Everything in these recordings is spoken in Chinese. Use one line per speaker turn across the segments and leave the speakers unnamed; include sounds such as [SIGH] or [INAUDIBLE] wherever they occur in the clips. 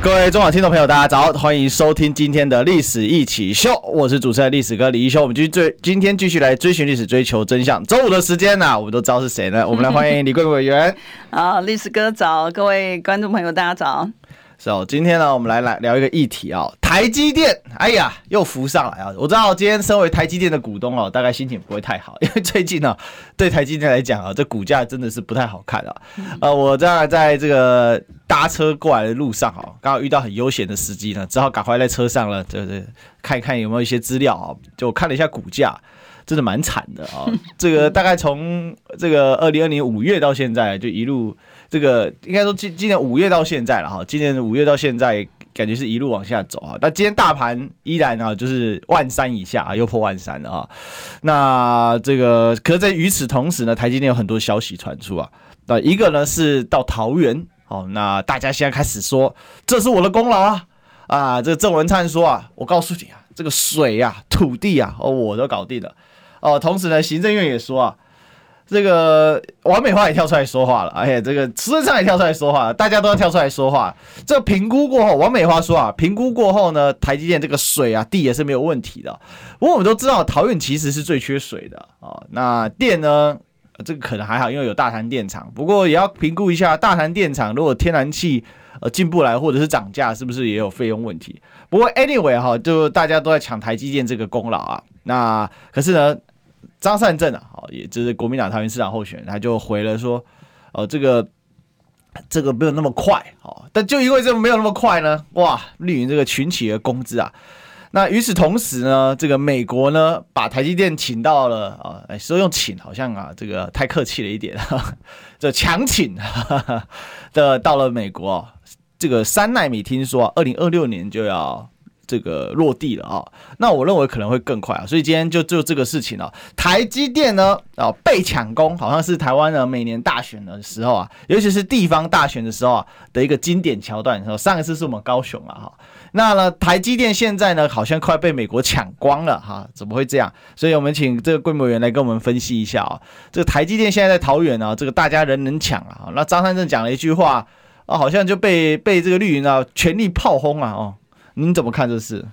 各位中广听众朋友，大家早，欢迎收听今天的历史一起秀我是主持人历史哥李一修。我们继续追，今天继续来追寻历史，追求真相。周五的时间呢、我们都知道是谁呢？我们来欢迎李贵委员。[LAUGHS]
好，历史哥早，各位观众朋友，大家早。
是哦，今天呢，我们来来聊一个议题啊、哦，台积电，哎呀，又浮上来啊！我知道今天身为台积电的股东哦，大概心情不会太好，[LAUGHS] 因为最近呢、哦，对台积电来讲啊，这股价真的是不太好看啊。呃，我在在这个搭车过来的路上啊，刚好遇到很悠闲的司机呢，只好赶快在车上了，对对，看一看有没有一些资料啊，就看了一下股价，真的蛮惨的啊。[LAUGHS] 这个大概从这个二零二零五月到现在，就一路。这个应该说今今年五月到现在了哈，今年五月到现在感觉是一路往下走啊。那今天大盘依然啊，就是万三以下啊，又破万三了啊。那这个，可是在与此同时呢，台积电有很多消息传出啊。那一个呢是到桃园，哦，那大家现在开始说这是我的功劳啊啊。这个郑文灿说啊，我告诉你啊，这个水啊、土地啊，我都搞定了哦。同时呢，行政院也说啊。这个王美花也跳出来说话了，而且这个孙昌也跳出来说话了，大家都要跳出来说话。这评估过后，王美花说啊，评估过后呢，台积电这个水啊、地也是没有问题的。不过我们都知道，桃园其实是最缺水的啊。那电呢，这个可能还好，因为有大潭电厂。不过也要评估一下，大潭电厂如果天然气呃进不来，或者是涨价，是不是也有费用问题？不过 anyway 哈，就大家都在抢台积电这个功劳啊。那可是呢？张善政啊，好，也就是国民党桃园市长候选人，他就回了说，呃，这个这个没有那么快，哦，但就因为这没有那么快呢，哇，绿营这个群起而攻之啊。那与此同时呢，这个美国呢，把台积电请到了啊，哎，说用请好像啊，这个太客气了一点，[LAUGHS] 这强请 [LAUGHS] 的到了美国，这个三奈米听说，二零二六年就要。这个落地了啊，那我认为可能会更快啊，所以今天就就这个事情啊，台积电呢啊被抢攻，好像是台湾呢每年大选的时候啊，尤其是地方大选的时候啊的一个经典桥段。上一次是我们高雄啊哈，那呢台积电现在呢好像快被美国抢光了哈，怎么会这样？所以我们请这个规模员来跟我们分析一下啊，这个台积电现在在桃园啊，这个大家人人抢啊，那张三正讲了一句话啊，好像就被被这个绿营啊全力炮轰啊哦。您怎么看这事？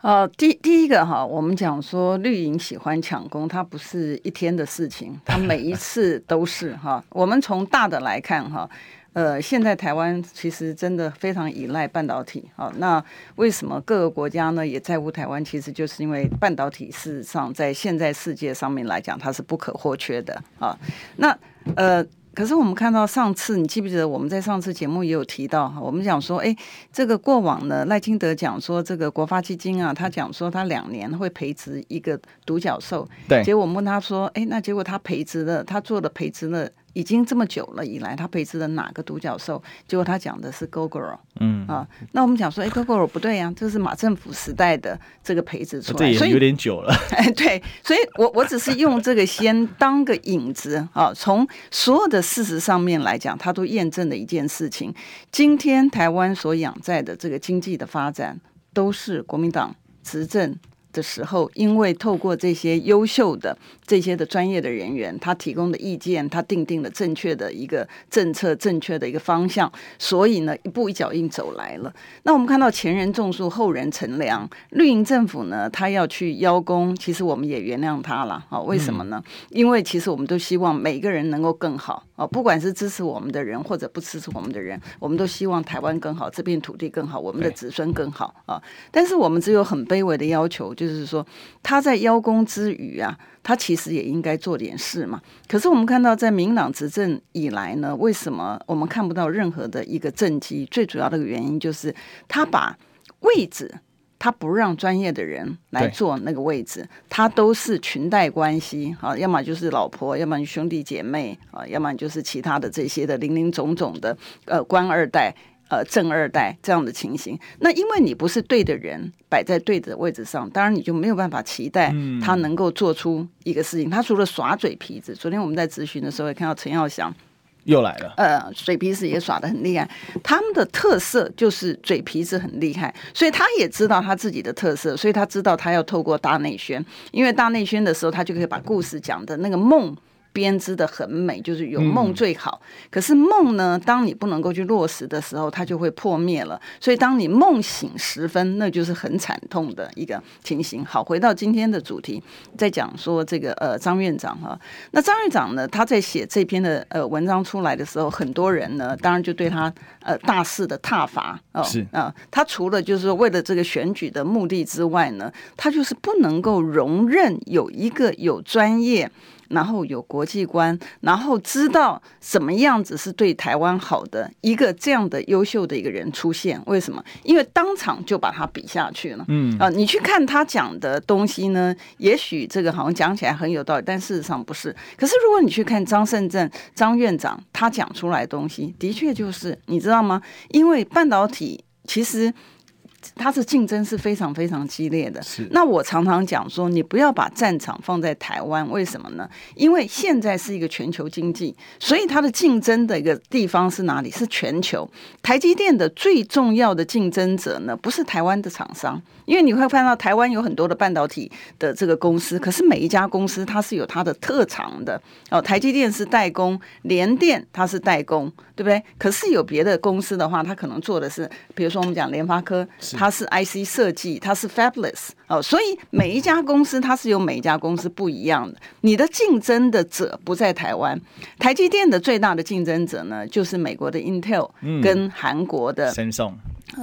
呃，第第一个哈，我们讲说绿营喜欢抢攻，它不是一天的事情，它每一次都是哈。[LAUGHS] 我们从大的来看哈，呃，现在台湾其实真的非常依赖半导体啊。那为什么各个国家呢也在乎台湾？其实就是因为半导体事实上在现在世界上面来讲，它是不可或缺的啊。那呃。可是我们看到上次，你记不记得我们在上次节目也有提到哈，我们讲说，哎，这个过往呢，赖清德讲说这个国发基金啊，他讲说他两年会培植一个独角兽，
对，
结果我们问他说，哎，那结果他培植了，他做了培植了。已经这么久了以来，他培植的哪个独角兽？结果他讲的是 Gogoro，嗯啊，那我们讲说，哎，Gogoro 不对呀，啊，这是马政府时代的这个培植出来，
所以有点久了。[LAUGHS]
哎，对，所以我我只是用这个先当个引子啊，从所有的事实上面来讲，它都验证了一件事情：今天台湾所仰在的这个经济的发展，都是国民党执政。的时候，因为透过这些优秀的这些的专业的人员，他提供的意见，他定定了正确的一个政策，正确的一个方向，所以呢，一步一脚印走来了。那我们看到前人种树，后人乘凉。绿营政府呢，他要去邀功，其实我们也原谅他了。啊，为什么呢？因为其实我们都希望每个人能够更好啊，不管是支持我们的人或者不支持我们的人，我们都希望台湾更好，这片土地更好，我们的子孙更好啊。但是我们只有很卑微的要求，就是。就是说，他在邀功之余啊，他其实也应该做点事嘛。可是我们看到，在民党执政以来呢，为什么我们看不到任何的一个政绩？最主要的原因就是他把位置，他不让专业的人来坐那个位置，他都是裙带关系啊，要么就是老婆，要么兄弟姐妹啊，要么就是其他的这些的零零总总的呃官二代。呃，正二代这样的情形，那因为你不是对的人摆在对的位置上，当然你就没有办法期待他能够做出一个事情。他除了耍嘴皮子，昨天我们在咨询的时候也看到陈耀祥
又来了，
呃，嘴皮子也耍的很厉害。他们的特色就是嘴皮子很厉害，所以他也知道他自己的特色，所以他知道他要透过大内宣，因为大内宣的时候，他就可以把故事讲的那个梦。编织的很美，就是有梦最好。嗯、可是梦呢，当你不能够去落实的时候，它就会破灭了。所以当你梦醒时分，那就是很惨痛的一个情形。好，回到今天的主题，再讲说这个呃张院长哈，那张院长呢，他在写这篇的呃文章出来的时候，很多人呢，当然就对他呃大肆的挞伐哦，是啊、呃，他除了就是说为了这个选举的目的之外呢，他就是不能够容忍有一个有专业。然后有国际观，然后知道什么样子是对台湾好的一个这样的优秀的一个人出现，为什么？因为当场就把他比下去了。嗯啊，你去看他讲的东西呢，也许这个好像讲起来很有道理，但事实上不是。可是如果你去看张胜正张院长他讲出来的东西，的确就是你知道吗？因为半导体其实。它的竞争是非常非常激烈的。是。那我常常讲说，你不要把战场放在台湾，为什么呢？因为现在是一个全球经济，所以它的竞争的一个地方是哪里？是全球。台积电的最重要的竞争者呢，不是台湾的厂商，因为你会看到台湾有很多的半导体的这个公司，可是每一家公司它是有它的特长的。哦，台积电是代工，联电它是代工，对不对？可是有别的公司的话，它可能做的是，比如说我们讲联发科。它是 IC 设计，它是 Fabless 哦，所以每一家公司它是有每一家公司不一样的。你的竞争的者不在台湾，台积电的最大的竞争者呢，就是美国的 Intel 跟韩国的
Samsung。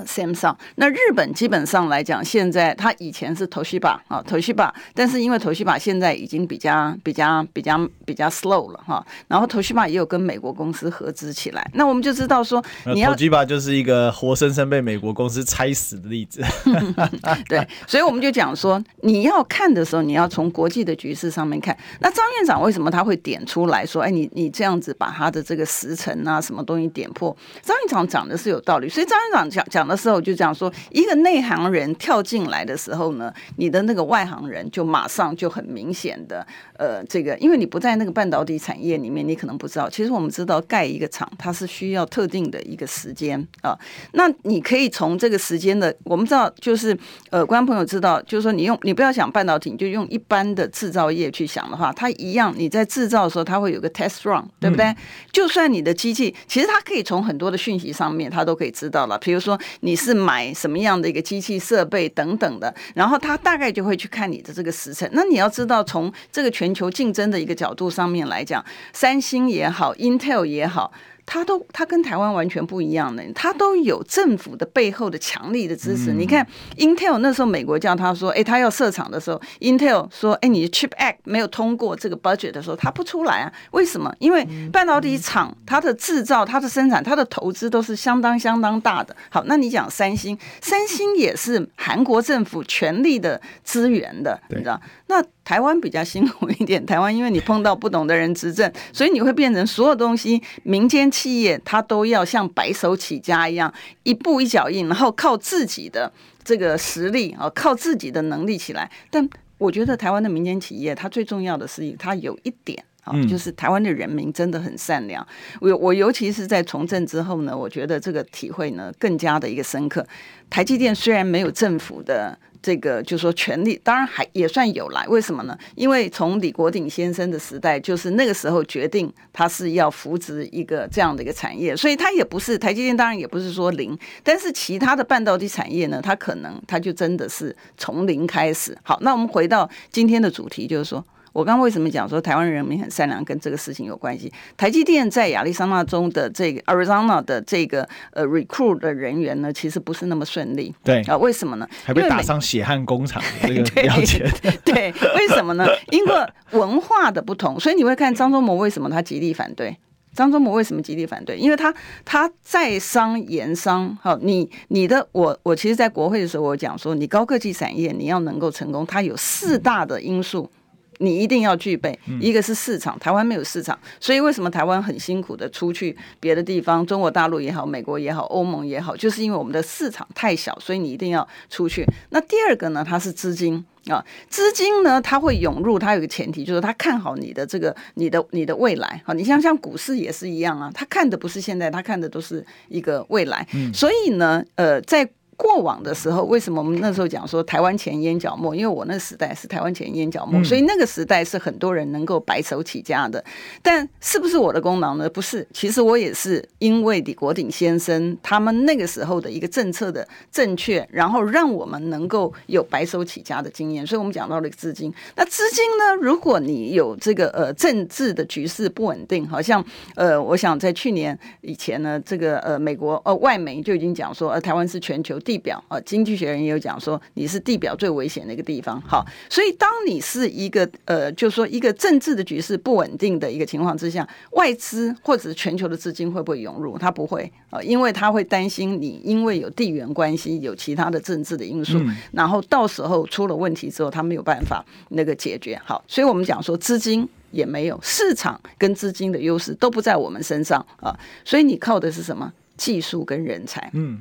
Samsung，那日本基本上来讲，现在它以前是 Toshiba 啊，Toshiba，但是因为 Toshiba 现在已经比较比较比较比较 slow 了哈，然后 Toshiba 也有跟美国公司合资起来，那我们就知道说，你要
Toshiba 就是一个活生生被美国公司拆死的例子。[LAUGHS]
对，所以我们就讲说，你要看的时候，你要从国际的局势上面看。那张院长为什么他会点出来说，哎，你你这样子把他的这个时辰啊，什么东西点破？张院长讲的是有道理，所以张院长讲讲。的时候就讲说，一个内行人跳进来的时候呢，你的那个外行人就马上就很明显的，呃，这个因为你不在那个半导体产业里面，你可能不知道。其实我们知道盖一个厂，它是需要特定的一个时间啊。那你可以从这个时间的，我们知道就是，呃，观众朋友知道，就是说你用你不要想半导体，你就用一般的制造业去想的话，它一样，你在制造的时候，它会有个 test run，对不对？嗯、就算你的机器，其实它可以从很多的讯息上面，它都可以知道了，比如说。你是买什么样的一个机器设备等等的，然后他大概就会去看你的这个时辰。那你要知道，从这个全球竞争的一个角度上面来讲，三星也好，Intel 也好。它都，它跟台湾完全不一样的，它都有政府的背后的强力的支持。嗯、你看，Intel 那时候美国叫他说，哎，他要设厂的时候，Intel 说，哎，你的 Chip Act 没有通过这个 budget 的时候，他不出来啊？为什么？因为半导体厂它的制造、它的生产、它的投资都是相当相当大的。好，那你讲三星，三星也是韩国政府全力的支援的，你知道？那台湾比较辛苦一点，[LAUGHS] 台湾因为你碰到不懂的人执政，所以你会变成所有东西民间企业它都要像白手起家一样，一步一脚印，然后靠自己的这个实力啊，靠自己的能力起来。但我觉得台湾的民间企业，它最重要的是它有一点啊，就是台湾的人民真的很善良。我我尤其是在从政之后呢，我觉得这个体会呢更加的一个深刻。台积电虽然没有政府的。这个就是说权力，当然还也算有来，为什么呢？因为从李国鼎先生的时代，就是那个时候决定他是要扶植一个这样的一个产业，所以他也不是台积电，当然也不是说零，但是其他的半导体产业呢，它可能它就真的是从零开始。好，那我们回到今天的主题，就是说。我刚刚为什么讲说台湾人民很善良，跟这个事情有关系？台积电在亚利桑那州的这个 Arizona 的这个呃 recruit 的人员呢，其实不是那么顺利。
对啊，
为什么呢？
还被打上血汗工厂这 [LAUGHS] 个标签。
对，为什么呢？因为文化的不同，所以你会看张忠谋为什么他极力反对？张忠谋为什么极力反对？因为他他在商言商。好，你你的我我其实，在国会的时候，我讲说，你高科技产业你要能够成功，它有四大的因素。你一定要具备，一个是市场，台湾没有市场，所以为什么台湾很辛苦的出去别的地方，中国大陆也好，美国也好，欧盟也好，就是因为我们的市场太小，所以你一定要出去。那第二个呢，它是资金啊，资金呢，它会涌入，它有个前提，就是他看好你的这个你的你的未来好。你像像股市也是一样啊，他看的不是现在，他看的都是一个未来。所以呢，呃，在过往的时候，为什么我们那时候讲说台湾前烟角末？因为我那时代是台湾前烟脚末，所以那个时代是很多人能够白手起家的。但是不是我的功劳呢？不是，其实我也是因为李国鼎先生他们那个时候的一个政策的正确，然后让我们能够有白手起家的经验。所以我们讲到了资金。那资金呢？如果你有这个呃政治的局势不稳定，好像呃，我想在去年以前呢，这个呃美国呃外媒就已经讲说，呃台湾是全球。地表啊，经济学人也有讲说，你是地表最危险的一个地方。好，所以当你是一个呃，就是说一个政治的局势不稳定的一个情况之下，外资或者是全球的资金会不会涌入？它不会啊，因为他会担心你因为有地缘关系，有其他的政治的因素，然后到时候出了问题之后，他没有办法那个解决。好，所以我们讲说资金也没有，市场跟资金的优势都不在我们身上啊，所以你靠的是什么？技术跟人才。嗯。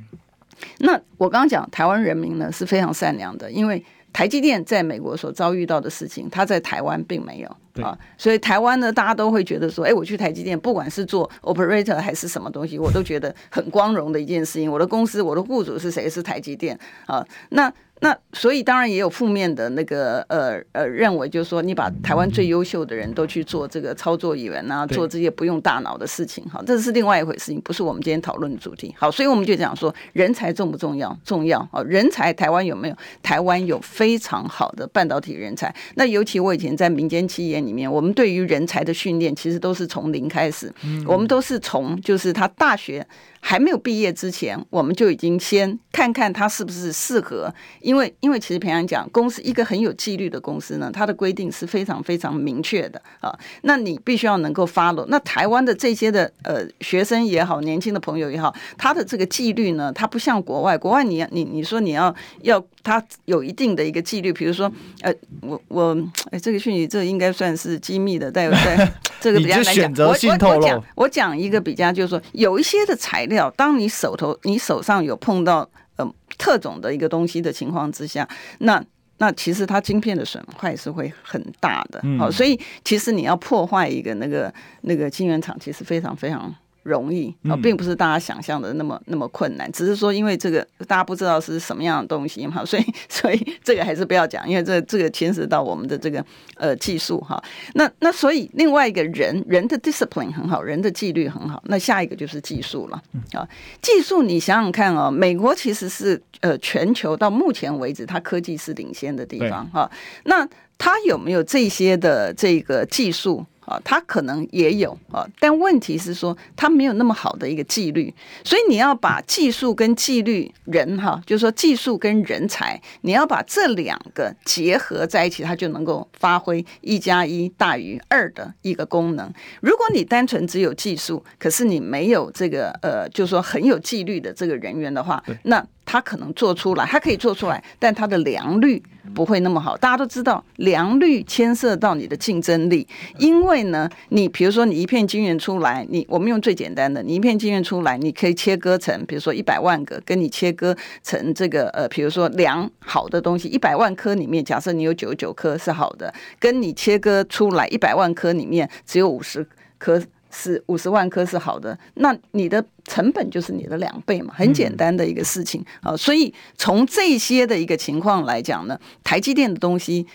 那我刚刚讲，台湾人民呢是非常善良的，因为台积电在美国所遭遇到的事情，他在台湾并没有。啊，所以台湾呢，大家都会觉得说，哎，我去台积电，不管是做 operator 还是什么东西，我都觉得很光荣的一件事情。我的公司，我的雇主是谁？是台积电啊，那。那所以当然也有负面的那个呃呃认为，就是说你把台湾最优秀的人都去做这个操作员啊，做这些不用大脑的事情，好，这是另外一回事情，不是我们今天讨论的主题。好，所以我们就讲说人才重不重要？重要啊！人才台湾有没有？台湾有非常好的半导体人才。那尤其我以前在民间企业里面，我们对于人才的训练其实都是从零开始，我们都是从就是他大学。还没有毕业之前，我们就已经先看看他是不是适合，因为因为其实平常讲，公司一个很有纪律的公司呢，它的规定是非常非常明确的啊。那你必须要能够 follow。那台湾的这些的呃学生也好，年轻的朋友也好，他的这个纪律呢，他不像国外，国外你你你说你要要他有一定的一个纪律，比如说呃我我哎这个讯息这个应该算是机密的，在不对？[LAUGHS] 这个比较难讲。我我我讲我讲一个比较，就是说有一些的材料。当你手头、你手上有碰到呃特种的一个东西的情况之下，那那其实它晶片的损坏是会很大的。好，所以其实你要破坏一个那个那个晶圆厂，其实非常非常。容易啊，并不是大家想象的那么那么困难，只是说因为这个大家不知道是什么样的东西哈，[LAUGHS] 所以所以这个还是不要讲，因为这这个牵涉到我们的这个呃技术哈。那那所以另外一个人人的 discipline 很好，人的纪律很好，那下一个就是技术了啊。技术你想想看啊，美国其实是呃全球到目前为止它科技是领先的地方哈。那它有没有这些的这个技术？啊，他可能也有啊，但问题是说他没有那么好的一个纪律，所以你要把技术跟纪律人哈，就是说技术跟人才，你要把这两个结合在一起，它就能够发挥一加一大于二的一个功能。如果你单纯只有技术，可是你没有这个呃，就是说很有纪律的这个人员的话，那。他可能做出来，他可以做出来，但他的良率不会那么好。大家都知道，良率牵涉到你的竞争力，因为呢，你比如说你一片晶圆出来，你我们用最简单的，你一片晶圆出来，你可以切割成，比如说一百万个，跟你切割成这个呃，比如说良好的东西，一百万颗里面，假设你有九十九颗是好的，跟你切割出来一百万颗里面只有五十颗。是五十万颗是好的，那你的成本就是你的两倍嘛，很简单的一个事情啊。所以从这些的一个情况来讲呢，台积电的东西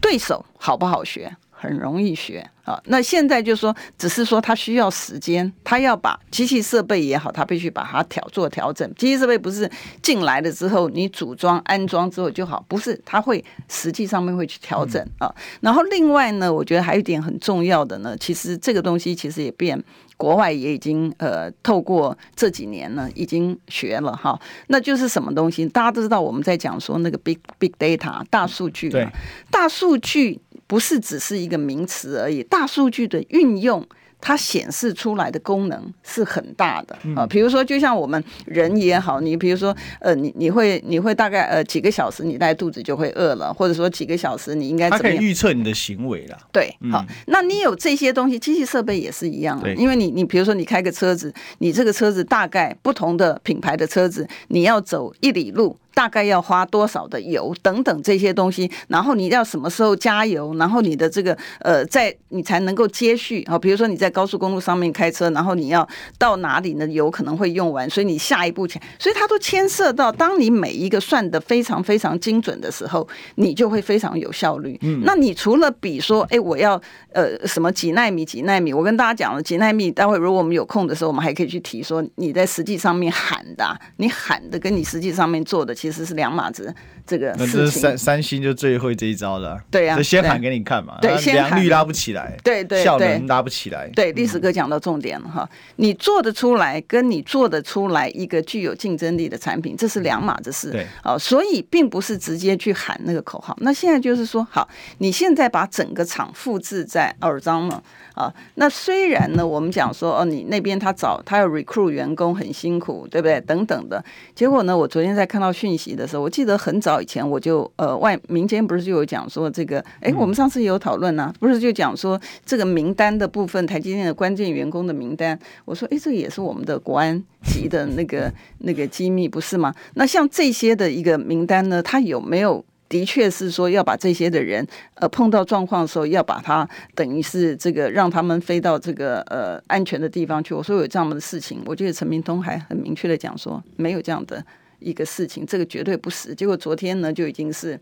对手好不好学？很容易学啊，那现在就是说，只是说他需要时间，他要把机器设备也好，他必须把它调做调整。机器设备不是进来了之后你组装安装之后就好，不是，他会实际上面会去调整啊。然后另外呢，我觉得还有一点很重要的呢，其实这个东西其实也变，国外也已经呃透过这几年呢已经学了哈，那就是什么东西？大家都知道我们在讲说那个 big big data 大数据，对，大数据。不是只是一个名词而已，大数据的运用，它显示出来的功能是很大的啊。比如说，就像我们人也好，你比如说，呃，你你会你会大概呃几个小时，你大概肚子就会饿了，或者说几个小时你应该怎么样？
它可以预测你的行为了。
对，好，那你有这些东西，机器设备也是一样的，因为你你比如说你开个车子，你这个车子大概不同的品牌的车子，你要走一里路。大概要花多少的油等等这些东西，然后你要什么时候加油，然后你的这个呃，在你才能够接续啊。比如说你在高速公路上面开车，然后你要到哪里呢？油可能会用完，所以你下一步前，所以它都牵涉到，当你每一个算的非常非常精准的时候，你就会非常有效率。嗯，那你除了比说，哎，我要呃什么几纳米几纳米，我跟大家讲了几纳米，待会如果我们有空的时候，我们还可以去提说你在实际上面喊的，你喊的跟你实际上面做的。其实是两码子，这个
那这三三星就最会这一招了，
对呀，
就先喊给你看嘛，
对，
良率拉不起来，
对对，
效能拉不起来，
对，历史哥讲到重点了哈，你做得出来，跟你做得出来一个具有竞争力的产品，这是两码子事，对，哦，所以并不是直接去喊那个口号，那现在就是说，好，你现在把整个厂复制在尔彰了。啊，那虽然呢，我们讲说哦，你那边他找他要 recruit 员工很辛苦，对不对？等等的。结果呢，我昨天在看到讯息的时候，我记得很早以前我就呃外民间不是就有讲说这个，哎，我们上次也有讨论呢、啊，不是就讲说这个名单的部分，台积电的关键员工的名单，我说哎，这个也是我们的国安级的那个 [LAUGHS] 那个机密，不是吗？那像这些的一个名单呢，它有没有？的确是说要把这些的人，呃，碰到状况的时候，要把他等于是这个让他们飞到这个呃安全的地方去。我说有这样的事情，我觉得陈明通还很明确的讲说没有这样的一个事情，这个绝对不实。结果昨天呢就已经是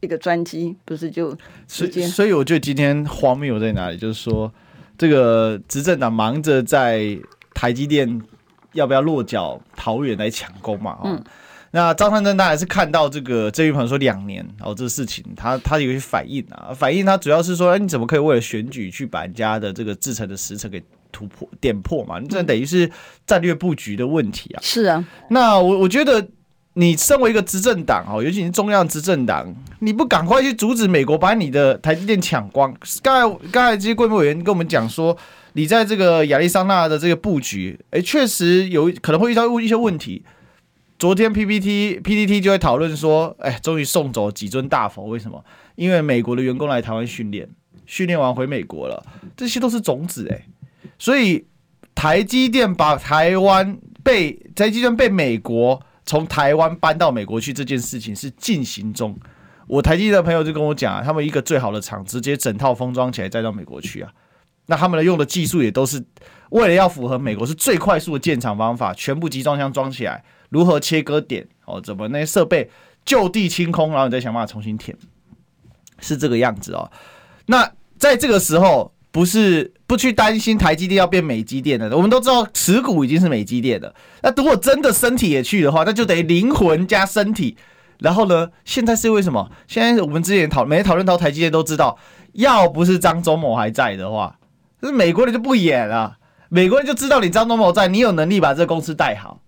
一个专机，不是就直接。
所以我觉得今天荒谬在哪里？就是说这个执政党忙着在台积电要不要落脚桃园来抢攻嘛？嗯。那张善政当然是看到这个郑玉鹏说两年哦，这个事情他他有些反应啊，反应他主要是说，哎，你怎么可以为了选举去把人家的这个制成的时程给突破点破嘛？你这等于是战略布局的问题啊。
是啊，
那我我觉得你身为一个执政党哦，尤其是中央执政党，你不赶快去阻止美国把你的台积电抢光？刚才刚才这些贵部委员跟我们讲说，你在这个亚利桑那的这个布局，哎，确实有可能会遇到一些问题。昨天 PPT PPT 就会讨论说，哎，终于送走几尊大佛，为什么？因为美国的员工来台湾训练，训练完回美国了，这些都是种子哎，所以台积电把台湾被台积电被美国从台湾搬到美国去这件事情是进行中。我台积电的朋友就跟我讲啊，他们一个最好的厂直接整套封装起来再到美国去啊，那他们的用的技术也都是为了要符合美国是最快速的建厂方法，全部集装箱装起来。如何切割点哦？怎么那些设备就地清空，然后你再想办法重新填，是这个样子哦。那在这个时候，不是不去担心台积电要变美积电的，我们都知道持股已经是美积电的。那如果真的身体也去的话，那就等于灵魂加身体。然后呢，现在是为什么？现在我们之前讨没讨论到台积电都知道，要不是张忠谋还在的话，那美国人就不演了。美国人就知道你张忠谋在，你有能力把这个公司带好。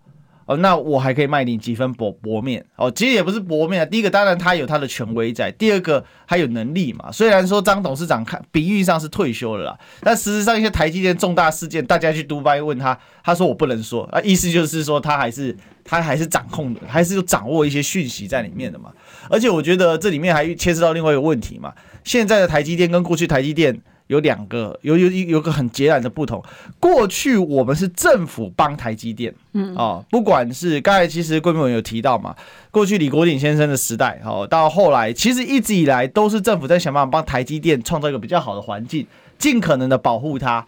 那我还可以卖你几分薄薄面哦。其实也不是薄面啊。第一个，当然他有他的权威在；第二个，他有能力嘛。虽然说张董事长看比喻上是退休了啦，但事实上一些台积电重大事件，大家去杜拜问他，他说我不能说啊，意思就是说他还是他还是掌控的，还是有掌握一些讯息在里面的嘛。而且我觉得这里面还牵涉到另外一个问题嘛。现在的台积电跟过去台积电。有两个，有有有个很截然的不同。过去我们是政府帮台积电，嗯哦，不管是刚才其实贵部有提到嘛，过去李国鼎先生的时代，哦，到后来其实一直以来都是政府在想办法帮台积电创造一个比较好的环境，尽可能的保护它。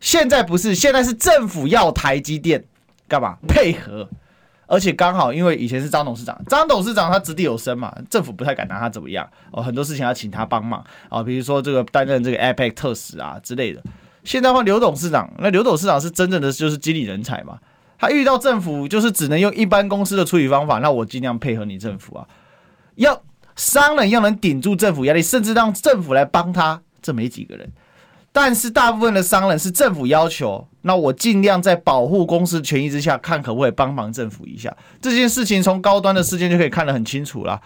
现在不是，现在是政府要台积电干嘛？配合。而且刚好，因为以前是张董事长，张董事长他掷地有声嘛，政府不太敢拿他怎么样哦，很多事情要请他帮忙啊，比如说这个担任这个 APEC 特使啊之类的。现在换刘董事长，那刘董事长是真正的就是经理人才嘛，他遇到政府就是只能用一般公司的处理方法，那我尽量配合你政府啊，要商人要能顶住政府压力，甚至让政府来帮他，这没几个人。但是大部分的商人是政府要求，那我尽量在保护公司权益之下，看可不可以帮忙政府一下。这件事情从高端的事件就可以看得很清楚了。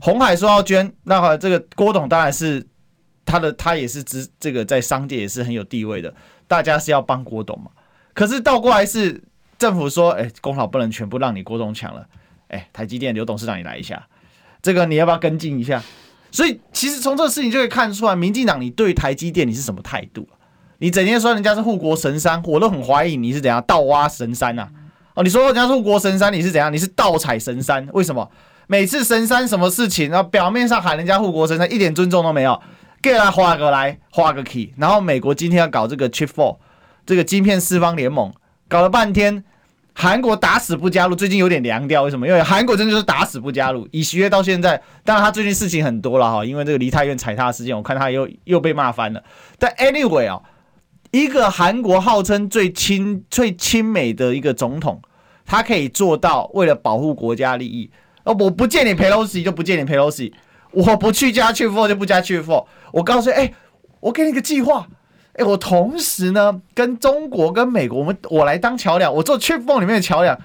红海说要捐，那好这个郭董当然是他的，他也是这这个在商界也是很有地位的。大家是要帮郭董嘛。可是倒过来是政府说，哎，功劳不能全部让你郭董抢了，哎，台积电刘董事长你来一下，这个你要不要跟进一下？所以其实从这个事情就可以看出来，民进党你对台积电你是什么态度？你整天说人家是护国神山，我都很怀疑你是怎样盗挖神山呐？哦，你说人家是护国神山，你是怎样？你是盗采神山？为什么每次神山什么事情，然后表面上喊人家护国神山，一点尊重都没有，给他画个来画个 key，然后美国今天要搞这个 Chip Four，这个晶片四方联盟，搞了半天，韩国打死不加入，最近有点凉掉，为什么？因为韩国真的就是打死不加入，以习约到现在，当然他最近事情很多了哈，因为这个梨泰院踩踏事件，我看他又又被骂翻了。但 anyway 啊。一个韩国号称最亲最亲美的一个总统，他可以做到为了保护国家利益，哦，我不见你 Pelosi 就不见你 Pelosi，，我不去加去 for 就不加去 for，我告诉你，哎，我给你个计划，哎，我同时呢跟中国跟美国，我们我来当桥梁，我做去 for 里面的桥梁，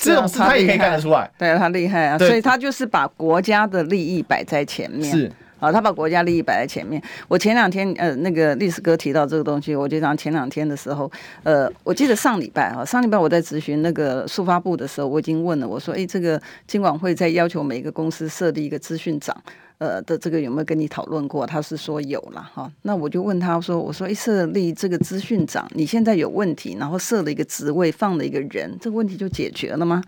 这种事他也可以干得出来，
对他厉害啊，所以他就是把国家的利益摆在前面。
是。
啊，他把国家利益摆在前面。我前两天，呃，那个历史哥提到这个东西，我就讲前两天的时候，呃，我记得上礼拜啊，上礼拜我在咨询那个速发部的时候，我已经问了，我说，哎，这个金管会在要求每个公司设立一个资讯长，呃的这个有没有跟你讨论过？他是说有了哈。那我就问他说，我说，哎，设立这个资讯长，你现在有问题，然后设了一个职位，放了一个人，这个问题就解决了吗？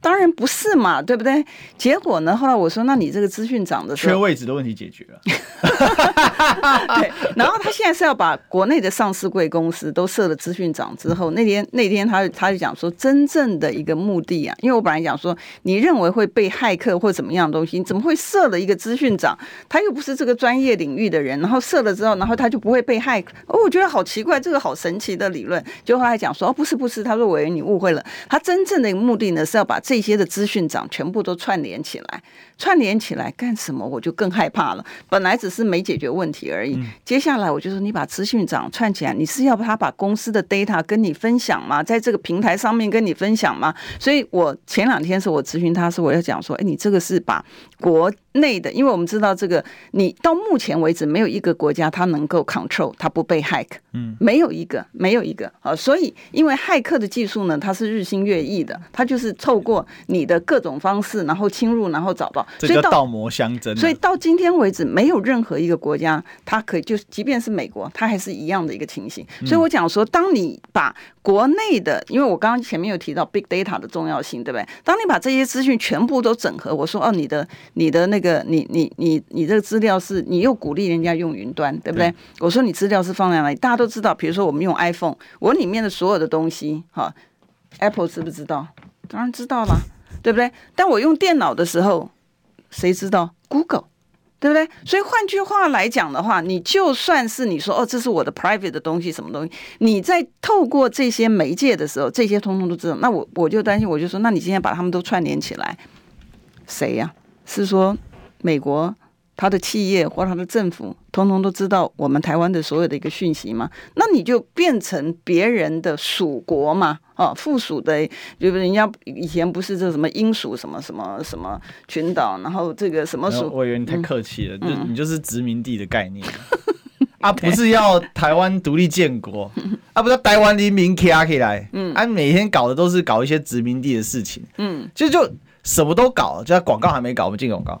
当然不是嘛，对不对？结果呢？后来我说，那你这个资讯长的
缺位置的问题解决了。[LAUGHS]
对，然后他现在是要把国内的上市贵公司都设了资讯长之后，那天那天他他就讲说，真正的一个目的啊，因为我本来讲说，你认为会被骇客或怎么样的东西，你怎么会设了一个资讯长？他又不是这个专业领域的人，然后设了之后，然后他就不会被骇客？哦，我觉得好奇怪，这个好神奇的理论。就后来讲说，哦，不是不是，他说委员你误会了，他真正的目的呢是要把这。些的资讯长全部都串联起来，串联起来干什么？我就更害怕了。本来只是没解决问题而已，接下来我就说，你把资讯长串起来，你是要他把公司的 data 跟你分享吗？在这个平台上面跟你分享吗？所以我前两天是我咨询他，是我要讲说，哎，你这个是把国内的，因为我们知道这个，你到目前为止没有一个国家它能够 control，它不被 hack，嗯，没有一个，没有一个啊。所以因为骇客的技术呢，它是日新月异的，它就是透过。你的各种方式，然后侵入，然后找到，
所以道魔相争。
所以到今天为止，没有任何一个国家，它可以就，即便是美国，它还是一样的一个情形。所以我讲说，当你把国内的，因为我刚刚前面有提到 big data 的重要性，对不对？当你把这些资讯全部都整合，我说哦，你的你的那个，你你你你这个资料是，你又鼓励人家用云端，对不对？我说你资料是放在哪里？大家都知道，比如说我们用 iPhone，我里面的所有的东西，哈，Apple 知不知道？当然知道啦，对不对？但我用电脑的时候，谁知道？Google，对不对？所以换句话来讲的话，你就算是你说哦，这是我的 private 的东西，什么东西？你在透过这些媒介的时候，这些通通都知道。那我我就担心，我就说，那你今天把他们都串联起来，谁呀？是说美国？他的企业或他的政府，通通都知道我们台湾的所有的一个讯息嘛？那你就变成别人的属国嘛？哦，附属的，就是人家以前不是这什么英属什么什么什么群岛，然后这个什么属？
我以为你太客气了，嗯、就你就是殖民地的概念、嗯、[LAUGHS] 啊，不是要台湾独立建国 [LAUGHS] 啊，不是台湾人民起来，嗯，啊，每天搞的都是搞一些殖民地的事情，嗯，其实就什么都搞，就广告还没搞，我们进广告。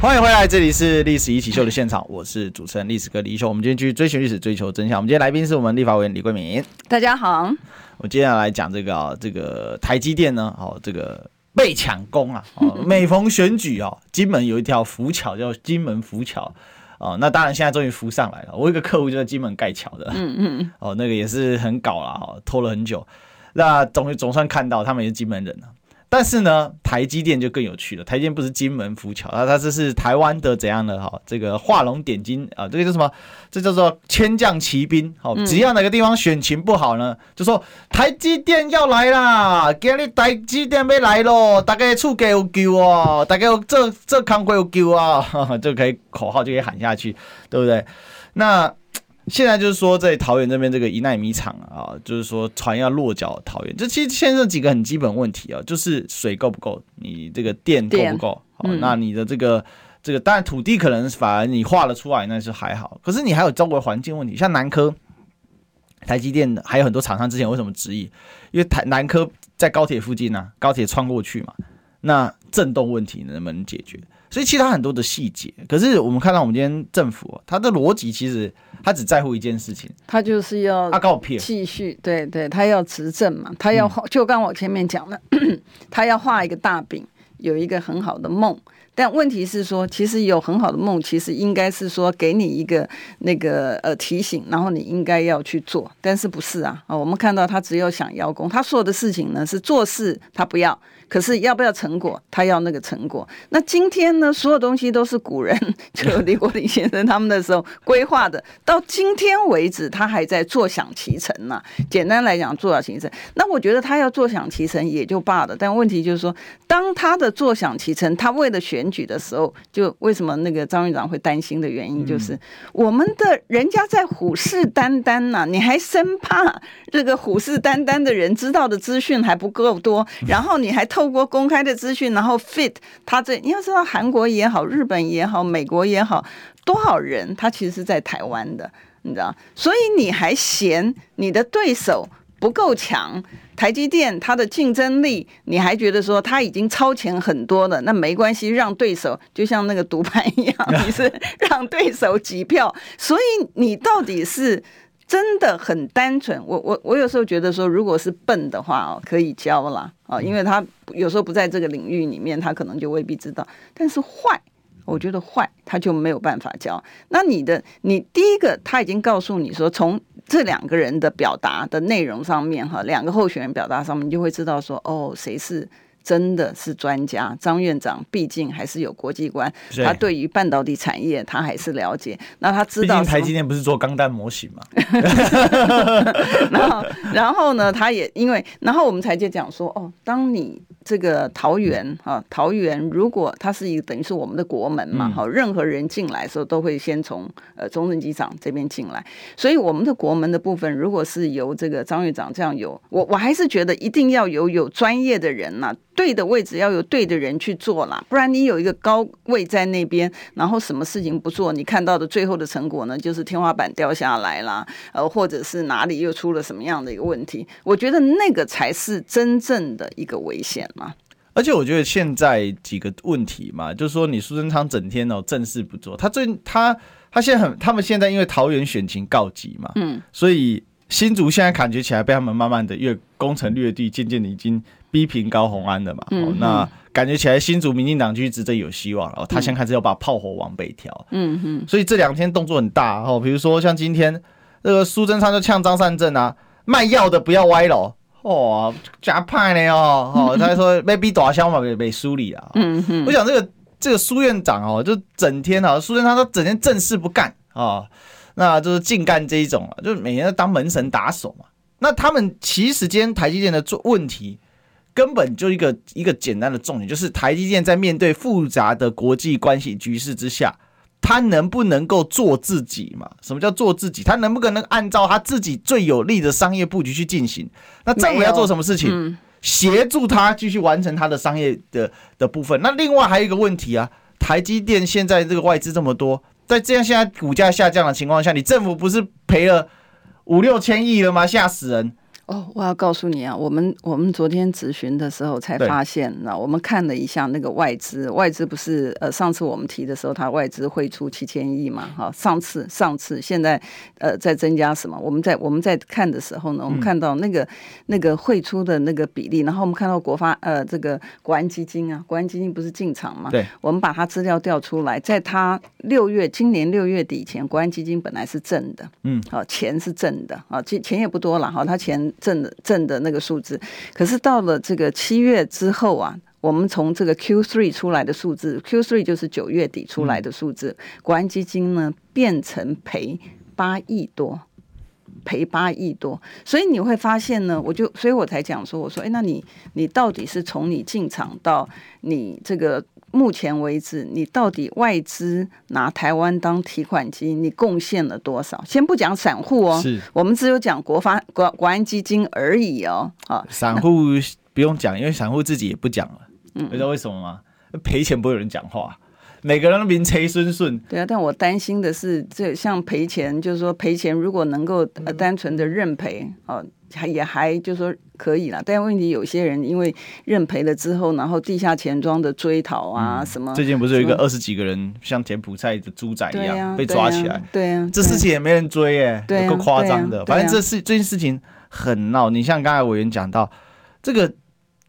欢迎回来，这里是历史一起秀的现场，我是主持人历史哥李一修。我们今天继续追寻历史，追求真相。我们今天来宾是我们立法委员李桂敏。
大家好，
我接下来讲这个啊，这个台积电呢，哦，这个被抢攻啊，哦，每逢选举哦，金门有一条浮桥叫金门浮桥哦，那当然现在终于浮上来了。我有一个客户就在金门盖桥的，嗯嗯，哦，那个也是很搞了哈，拖了很久，那总总算看到他们也是金门人了。但是呢，台积电就更有趣了。台积电不是金门浮桥，它它这是台湾的怎样的哈？这个画龙点睛啊，这个叫什么？这叫做千将齐兵。好，只要哪个地方选情不好呢，就说台积电要来啦，今日台积电要来咯，大家厝给有救哦，大家这这康会有救啊，[LAUGHS] 就可以口号就可以喊下去，对不对？那。现在就是说，在桃园这边这个一奈米厂啊，就是说船要落脚桃园，这其实牵涉几个很基本问题啊，就是水够不够，你这个电够不够？好，那你的这个这个当然土地可能反而你画了出来那是还好，可是你还有周围环境问题，像南科、台积电还有很多厂商之前为什么质疑？因为台南科在高铁附近呢、啊，高铁穿过去嘛，那震动问题能不能解决？所以其他很多的细节，可是我们看到我们今天政府，他的逻辑其实他只在乎一件事情，
他就是要他告我骗，继续对对，他要执政嘛，他要就刚我前面讲的，[CLEARS THROAT] 他要画一个大饼，有一个很好的梦，但问题是说，其实有很好的梦，其实应该是说给你一个那个呃提醒，然后你应该要去做，但是不是啊？啊，我们看到他只有想邀功，他所有的事情呢是做事他不要。可是要不要成果？他要那个成果。那今天呢？所有东西都是古人，[LAUGHS] 就李国鼎先生他们的时候规划的。到今天为止，他还在坐享其成呢、啊。简单来讲，坐享其成。那我觉得他要坐享其成也就罢了。但问题就是说，当他的坐享其成，他为了选举的时候，就为什么那个张院长会担心的原因，就是、嗯、我们的人家在虎视眈眈呐，你还生怕这个虎视眈眈的人知道的资讯还不够多，[LAUGHS] 然后你还透。透过公开的资讯，然后 fit 他这，你要知道韩国也好，日本也好，美国也好，多少人他其实是在台湾的，你知道？所以你还嫌你的对手不够强？台积电它的竞争力，你还觉得说他已经超前很多了？那没关系，让对手就像那个赌盘一样，你是让对手几票？所以你到底是？真的很单纯，我我我有时候觉得说，如果是笨的话哦，可以教啦啊，因为他有时候不在这个领域里面，他可能就未必知道。但是坏，我觉得坏，他就没有办法教。那你的，你第一个他已经告诉你说，从这两个人的表达的内容上面哈，两个候选人表达上面，你就会知道说，哦，谁是。真的是专家，张院长毕竟还是有国际观，他对于半导体产业他还是了解。那他知道，
台积电不是做钢弹模型嘛？[LAUGHS]
然后，然后呢，他也因为，然后我们才就讲说，哦，当你这个桃园啊，桃园如果它是一个等于是我们的国门嘛，好，任何人进来的时候都会先从呃中正机场这边进来，所以我们的国门的部分，如果是由这个张院长这样有，我我还是觉得一定要有有专业的人呐、啊。对的位置要有对的人去做啦，不然你有一个高位在那边，然后什么事情不做，你看到的最后的成果呢，就是天花板掉下来啦，呃，或者是哪里又出了什么样的一个问题？我觉得那个才是真正的一个危险嘛。
而且我觉得现在几个问题嘛，就是说你苏贞昌整天哦正事不做，他最他他现在很，他们现在因为桃园选情告急嘛，嗯，所以新竹现在感觉起来被他们慢慢的越攻城略地，渐渐的已经。逼平高红安的嘛，嗯、那感觉起来新竹民进党继续执政有希望了。他先开始要把炮火往北调，嗯哼，所以这两天动作很大哦。比如说像今天这个苏贞昌就呛张善政啊，卖药的不要歪楼哦，加派呢哦哦，[LAUGHS] 他说被逼打消嘛，被被梳理啊。嗯哼，我想这个这个苏院长哦，就整天啊，苏贞昌他整天正事不干啊，那就是净干这一种啊，就是每天都当门神打手嘛。那他们其实今天台积电的做问题。根本就一个一个简单的重点，就是台积电在面对复杂的国际关系局势之下，它能不能够做自己嘛？什么叫做自己？它能不能按照它自己最有利的商业布局去进行？那政府要做什么事情？嗯、协助他继续完成他的商业的的部分。那另外还有一个问题啊，台积电现在这个外资这么多，在这样现在股价下降的情况下，你政府不是赔了五六千亿了吗？吓死人！
哦，我要告诉你啊，我们我们昨天咨询的时候才发现，那我们看了一下那个外资，外资不是呃上次我们提的时候，它外资汇出七千亿嘛，哈，上次上次现在呃在增加什么？我们在我们在看的时候呢，我们看到那个、嗯、那个汇出的那个比例，然后我们看到国发呃这个国安基金啊，国安基金不是进场嘛？对，我们把它资料调出来，在它六月今年六月底前，国安基金本来是正的，嗯，好钱是正的啊，钱钱也不多了哈，它钱。正的正的那个数字。可是到了这个七月之后啊，我们从这个 Q three 出来的数字，Q three 就是九月底出来的数字，国安基金呢变成赔八亿多。赔八亿多，所以你会发现呢，我就所以我才讲说，我说，哎，那你你到底是从你进场到你这个目前为止，你到底外资拿台湾当提款机，你贡献了多少？先不讲散户哦，我们只有讲国发国国安基金而已哦。啊，[LAUGHS]
散户不用讲，因为散户自己也不讲了，嗯，你知道为什么吗？赔钱不会有人讲话。每个人都名垂孙顺，
对啊，但我担心的是，这像赔钱，就是说赔钱，如果能够呃单纯的认赔，哦，还也还就是说可以了。但问题有些人因为认赔了之后，然后地下钱庄的追讨啊什么，
最近不是有一个二十几个人像柬埔寨的猪仔一样被抓起来，
对啊，
这事情也没人追耶，够夸张的。反正这事这件事情很闹。你像刚才委员讲到这个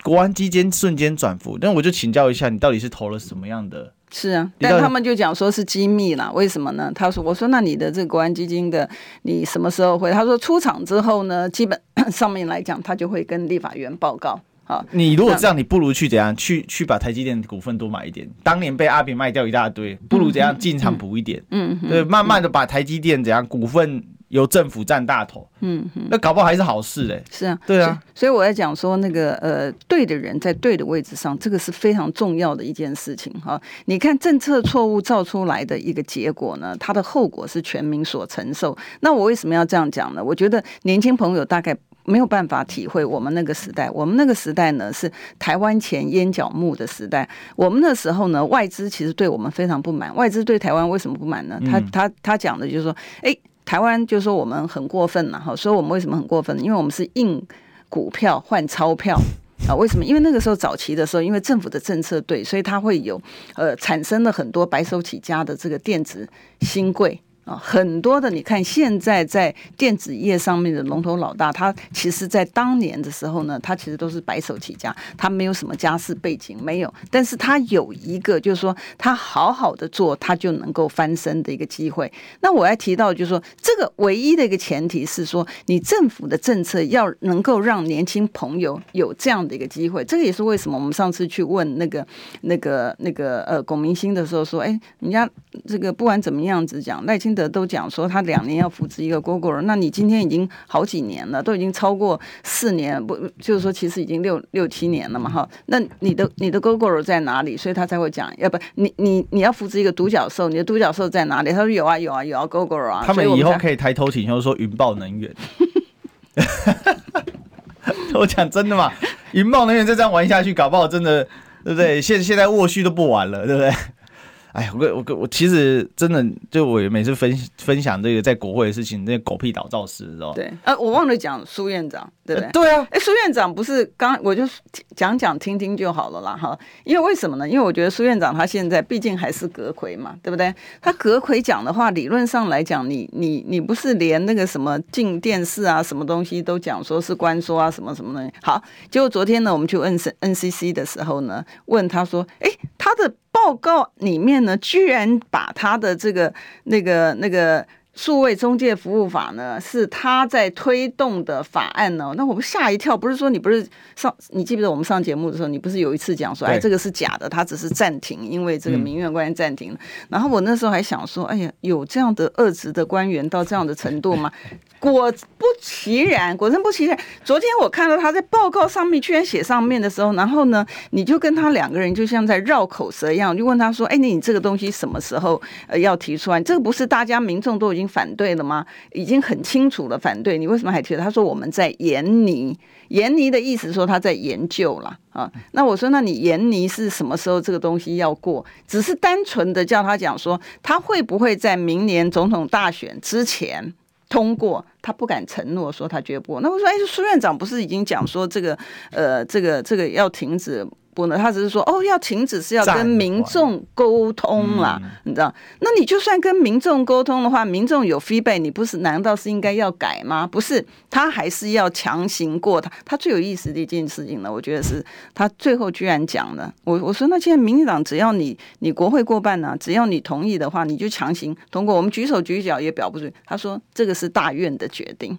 国安基金瞬间转负，那我就请教一下，你到底是投了什么样的？
是啊，但他们就讲说是机密啦，为什么呢？他说：“我说那你的这个国安基金的，你什么时候会？”他说：“出厂之后呢，基本 [COUGHS] 上面来讲，他就会跟立法院报告。”好，
你如果这样，你不如去怎样？去去把台积电股份多买一点。当年被阿扁卖掉一大堆，不如怎样进场补一点？嗯，对，慢慢的把台积电怎样股份。由政府占大头，嗯，那搞不好还是好事嘞、欸。
是啊，
对啊，
所以我在讲说那个呃，对的人在对的位置上，这个是非常重要的一件事情哈。你看政策错误造出来的一个结果呢，它的后果是全民所承受。那我为什么要这样讲呢？我觉得年轻朋友大概没有办法体会我们那个时代。我们那个时代呢，是台湾前烟角木的时代。我们那时候呢，外资其实对我们非常不满。外资对台湾为什么不满呢？他他他讲的就是说，哎。台湾就是说我们很过分了哈，所以我们为什么很过分？因为我们是印股票换钞票啊？为什么？因为那个时候早期的时候，因为政府的政策对，所以它会有呃产生了很多白手起家的这个电子新贵。啊，很多的，你看现在在电子业上面的龙头老大，他其实，在当年的时候呢，他其实都是白手起家，他没有什么家世背景，没有，但是他有一个，就是说他好好的做，他就能够翻身的一个机会。那我要提到，就是说这个唯一的一个前提是说，你政府的政策要能够让年轻朋友有这样的一个机会。这个也是为什么我们上次去问那个、那个、那个呃 [LAUGHS] 龚明星的时候说，哎，人家这个不管怎么样子讲，赖清。的都讲说他两年要扶持一个 Gogoro，那你今天已经好几年了，都已经超过四年，不就是说其实已经六六七年了嘛哈？那你的你的 Gogoro 在哪里？所以他才会讲，要不你你你要扶持一个独角兽，你的独角兽在哪里？他说有啊有啊有啊 Gogoro 啊。
他们以后可以抬头挺胸说云豹能源。[LAUGHS] 我讲真的嘛，云豹能源再这样玩下去，搞不好真的对不对？现现在卧续都不玩了，对不对？哎呀，我我我我其实真的就我每次分分享这个在国会的事情，那狗屁倒灶事，知道
对，呃，我忘了讲苏院长，对不对？
呃、对啊，
哎，苏院长不是刚我就讲讲听听就好了啦，哈。因为为什么呢？因为我觉得苏院长他现在毕竟还是阁揆嘛，对不对？他阁揆讲的话，理论上来讲，你你你不是连那个什么进电视啊，什么东西都讲说是关说啊，什么什么的。好，结果昨天呢，我们去问 NCC 的时候呢，问他说，哎，他的。报告里面呢，居然把他的这个那个那个数位中介服务法呢，是他在推动的法案呢。那我们吓一跳，不是说你不是上，你记不记得我们上节目的时候，你不是有一次讲说，哎，这个是假的，他只是暂停，因为这个民怨官员暂停。然后我那时候还想说，哎呀，有这样的恶职的官员到这样的程度吗？[LAUGHS] 果不其然，果真不其然。昨天我看到他在报告上面居然写上面的时候，然后呢，你就跟他两个人就像在绕口舌一样，就问他说：“哎，你这个东西什么时候呃要提出来？这个不是大家民众都已经反对了吗？已经很清楚了反对，你为什么还提？”他说：“我们在研拟，研拟的意思说他在研究了啊。”那我说：“那你研拟是什么时候这个东西要过？只是单纯的叫他讲说，他会不会在明年总统大选之前？”通过，他不敢承诺说他绝不过。那我说，哎，苏院长不是已经讲说这个，呃，这个这个要停止。不能，他只是说哦，要停止是要跟民众沟通啦，嗯、你知道？那你就算跟民众沟通的话，民众有 feedback，你不是难道是应该要改吗？不是，他还是要强行过他。他最有意思的一件事情呢，我觉得是他最后居然讲了，我我说那现在民进党只要你你国会过半呢、啊，只要你同意的话，你就强行通过，我们举手举脚也表不出。他说这个是大院的决定。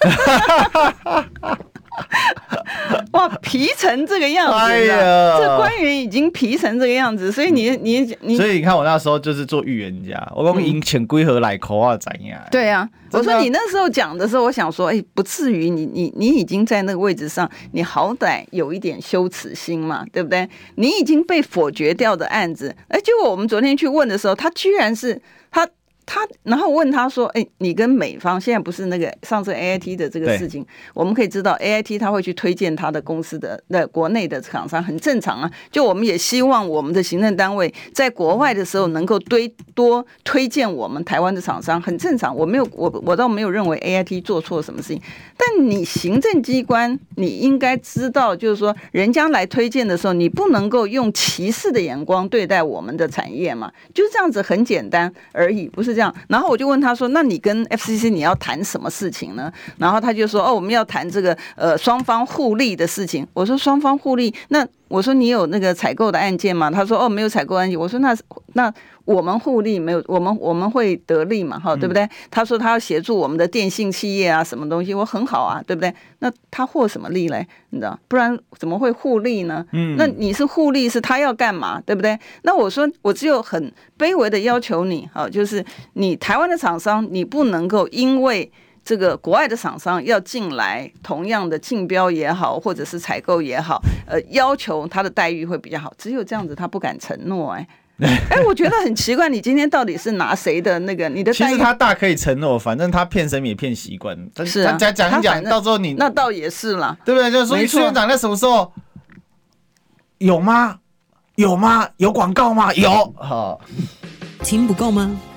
[LAUGHS] [LAUGHS] 哇，皮成这个样子，哎呀，这官员已经皮成这个样子，所以你你你，
所以你看我那时候就是做预言家，我讲赢钱归何来口啊怎样？
对啊，我说你那时候讲的时候，我想说，哎，不至于，你你你已经在那个位置上，你好歹有一点羞耻心嘛，对不对？你已经被否决掉的案子，哎，结果我们昨天去问的时候，他居然是他。他然后问他说：“哎，你跟美方现在不是那个上次 A I T 的这个事情？我们可以知道 A I T 他会去推荐他的公司的那国内的厂商，很正常啊。就我们也希望我们的行政单位在国外的时候能够堆多推荐我们台湾的厂商，很正常。我没有我我倒没有认为 A I T 做错什么事情。但你行政机关你应该知道，就是说人家来推荐的时候，你不能够用歧视的眼光对待我们的产业嘛？就这样子很简单而已，不是？”这样，然后我就问他说：“那你跟 FCC 你要谈什么事情呢？”然后他就说：“哦，我们要谈这个呃双方互利的事情。”我说：“双方互利，那我说你有那个采购的案件吗？”他说：“哦，没有采购案件。”我说：“那那。”我们互利没有，我们我们会得利嘛，哈，对不对？他说他要协助我们的电信企业啊，什么东西，我很好啊，对不对？那他获什么利嘞？你知道，不然怎么会互利呢？嗯，那你是互利，是他要干嘛，对不对？那我说，我只有很卑微的要求你，哈，就是你台湾的厂商，你不能够因为这个国外的厂商要进来，同样的竞标也好，或者是采购也好，呃，要求他的待遇会比较好，只有这样子，他不敢承诺，哎。[LAUGHS] 哎，我觉得很奇怪，你今天到底是拿谁的那个？你的
其实他大可以承诺，反正他骗神也骗习惯。
是啊，
讲讲一讲，到时候你
那倒也是啦，
对不对？就是说，苏院长在什么时候有吗？有吗？有广告吗？有。好，
听不够吗？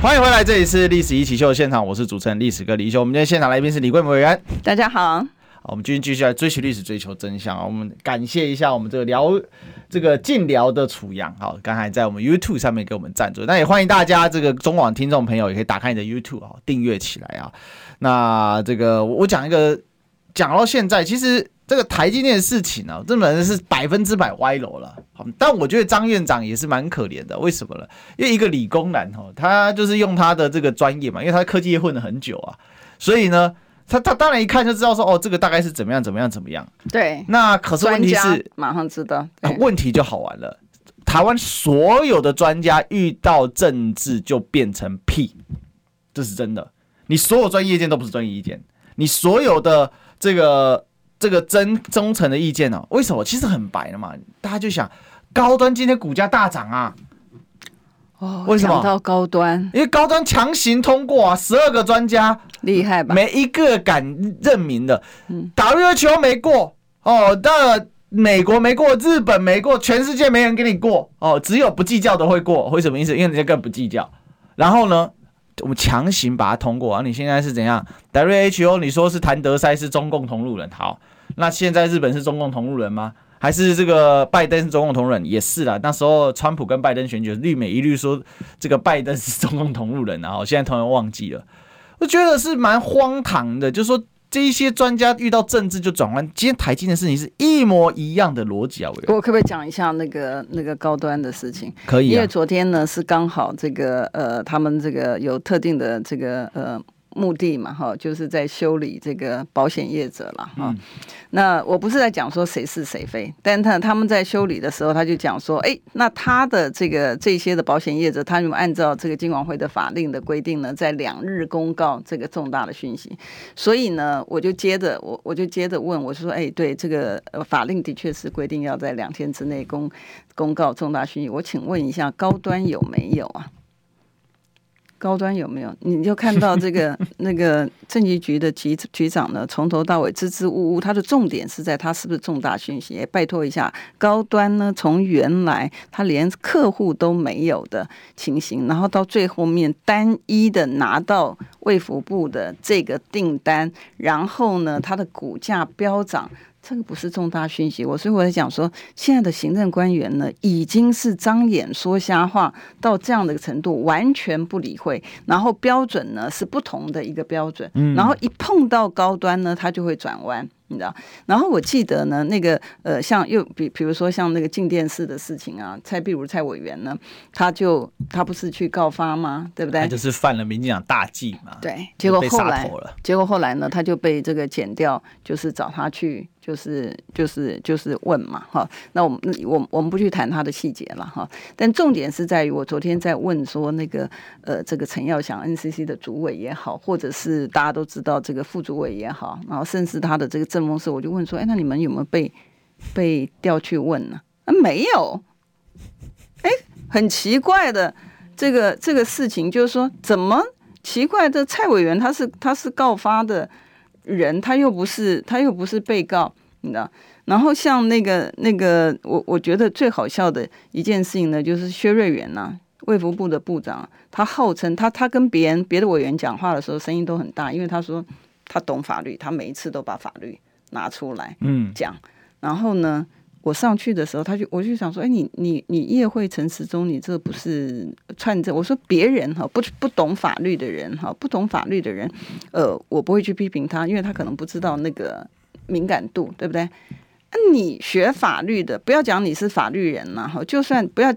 欢迎回来，这里是《历史一起秀》的现场，我是主持人历史哥李易修。我们今天现场来宾是李桂梅委员，
大家好。
好，我们今天继续来追求历史，追求真相啊！我们感谢一下我们这个聊这个晋聊的楚阳，好，刚才在我们 YouTube 上面给我们赞助，那也欢迎大家这个中广听众朋友也可以打开你的 YouTube 啊，订阅起来啊。那这个我讲一个，讲到现在，其实这个台积电的事情呢、啊，真的是百分之百歪楼了。好，但我觉得张院长也是蛮可怜的，为什么呢？因为一个理工男哈，他就是用他的这个专业嘛，因为他科技业混了很久啊，所以呢，他他当然一看就知道说，哦，这个大概是怎么样怎么样怎么样。
对。
那可是问题是，
马上知道。
问题就好玩了，台湾所有的专家遇到政治就变成屁，这是真的。你所有专业意见都不是专业意见，你所有的这个这个真忠诚的意见呢、啊？为什么？其实很白的嘛，大家就想高端今天股价大涨啊，
哦，
为什么？
到高端，
因为高端强行通过啊，十二个专家
厉害吧？
没一个敢认名的，嗯，WHO 没过哦，那美国没过，日本没过，全世界没人给你过哦，只有不计较的会过，为什么意思？因为人家根本不计较，然后呢？我们强行把它通过啊！你现在是怎样？WHO 你说是谭德塞是中共同路人，好，那现在日本是中共同路人吗？还是这个拜登是中共同路人？也是啦。那时候川普跟拜登选举，绿美一律说这个拜登是中共同路人，然后现在突然忘记了，我觉得是蛮荒唐的，就是说。这一些专家遇到政治就转弯，今天台积的事情是一模一样的逻辑啊！
我可不可以讲一下那个那个高端的事情？
可以、啊，
因为昨天呢是刚好这个呃，他们这个有特定的这个呃。目的嘛，哈，就是在修理这个保险业者了，哈。那我不是在讲说谁是谁非，但他他们在修理的时候，他就讲说，哎，那他的这个这些的保险业者，他有按照这个金管会的法令的规定呢，在两日公告这个重大的讯息。所以呢，我就接着我我就接着问，我说，哎，对，这个法令的确是规定要在两天之内公公告重大讯息。我请问一下，高端有没有啊？高端有没有？你就看到这个 [LAUGHS] 那个政企局的局局长呢，从头到尾支支吾吾，他的重点是在他是不是重大讯息？也拜托一下，高端呢，从原来他连客户都没有的情形，然后到最后面单一的拿到卫福部的这个订单，然后呢，他的股价飙涨。这个不是重大讯息，我所以我在讲说，现在的行政官员呢，已经是张眼说瞎话到这样的程度，完全不理会，然后标准呢是不同的一个标准，然后一碰到高端呢，他就会转弯。你知道，然后我记得呢，那个呃，像又比比如说像那个静电视的事情啊，蔡壁如蔡委员呢，他就他不是去告发吗？对不对？
他就是犯了民进党大忌嘛。
对，结果后来，结果后来呢，他就被这个剪掉，就是找他去，就是就是就是问嘛，哈。那我们我我们不去谈他的细节了哈，但重点是在于，我昨天在问说那个呃，这个陈耀祥 NCC 的主委也好，或者是大家都知道这个副主委也好，然后甚至他的这个政风室，我就问说：“哎，那你们有没有被被调去问呢？”啊，没有。哎，很奇怪的，这个这个事情就是说，怎么奇怪的？蔡委员他是他是告发的人，他又不是他又不是被告，你知道？然后像那个那个，我我觉得最好笑的一件事情呢，就是薛瑞元呐、卫福部的部长，他号称他他跟别人别的委员讲话的时候声音都很大，因为他说他懂法律，他每一次都把法律。拿出来，嗯，讲，然后呢，我上去的时候，他就我就想说，哎，你你你叶慧陈时中，你这不是串证？我说别人哈，不不懂法律的人哈，不懂法律的人，呃，我不会去批评他，因为他可能不知道那个敏感度，对不对？你学法律的，不要讲你是法律人嘛，哈，就算不要，